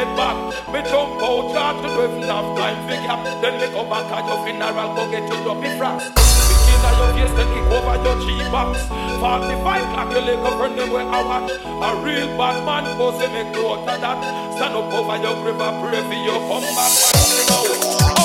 head back. Me jump out, talk to do if enough time figure. Then me go back at your funeral, go get your dopey frost. Begin at your face, then kick over your G-box. 45 clock, your leg up, run them where I watch. A real bad man, go say make no out of that. Stand up over your grave and pray for your come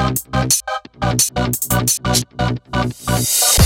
Thank you.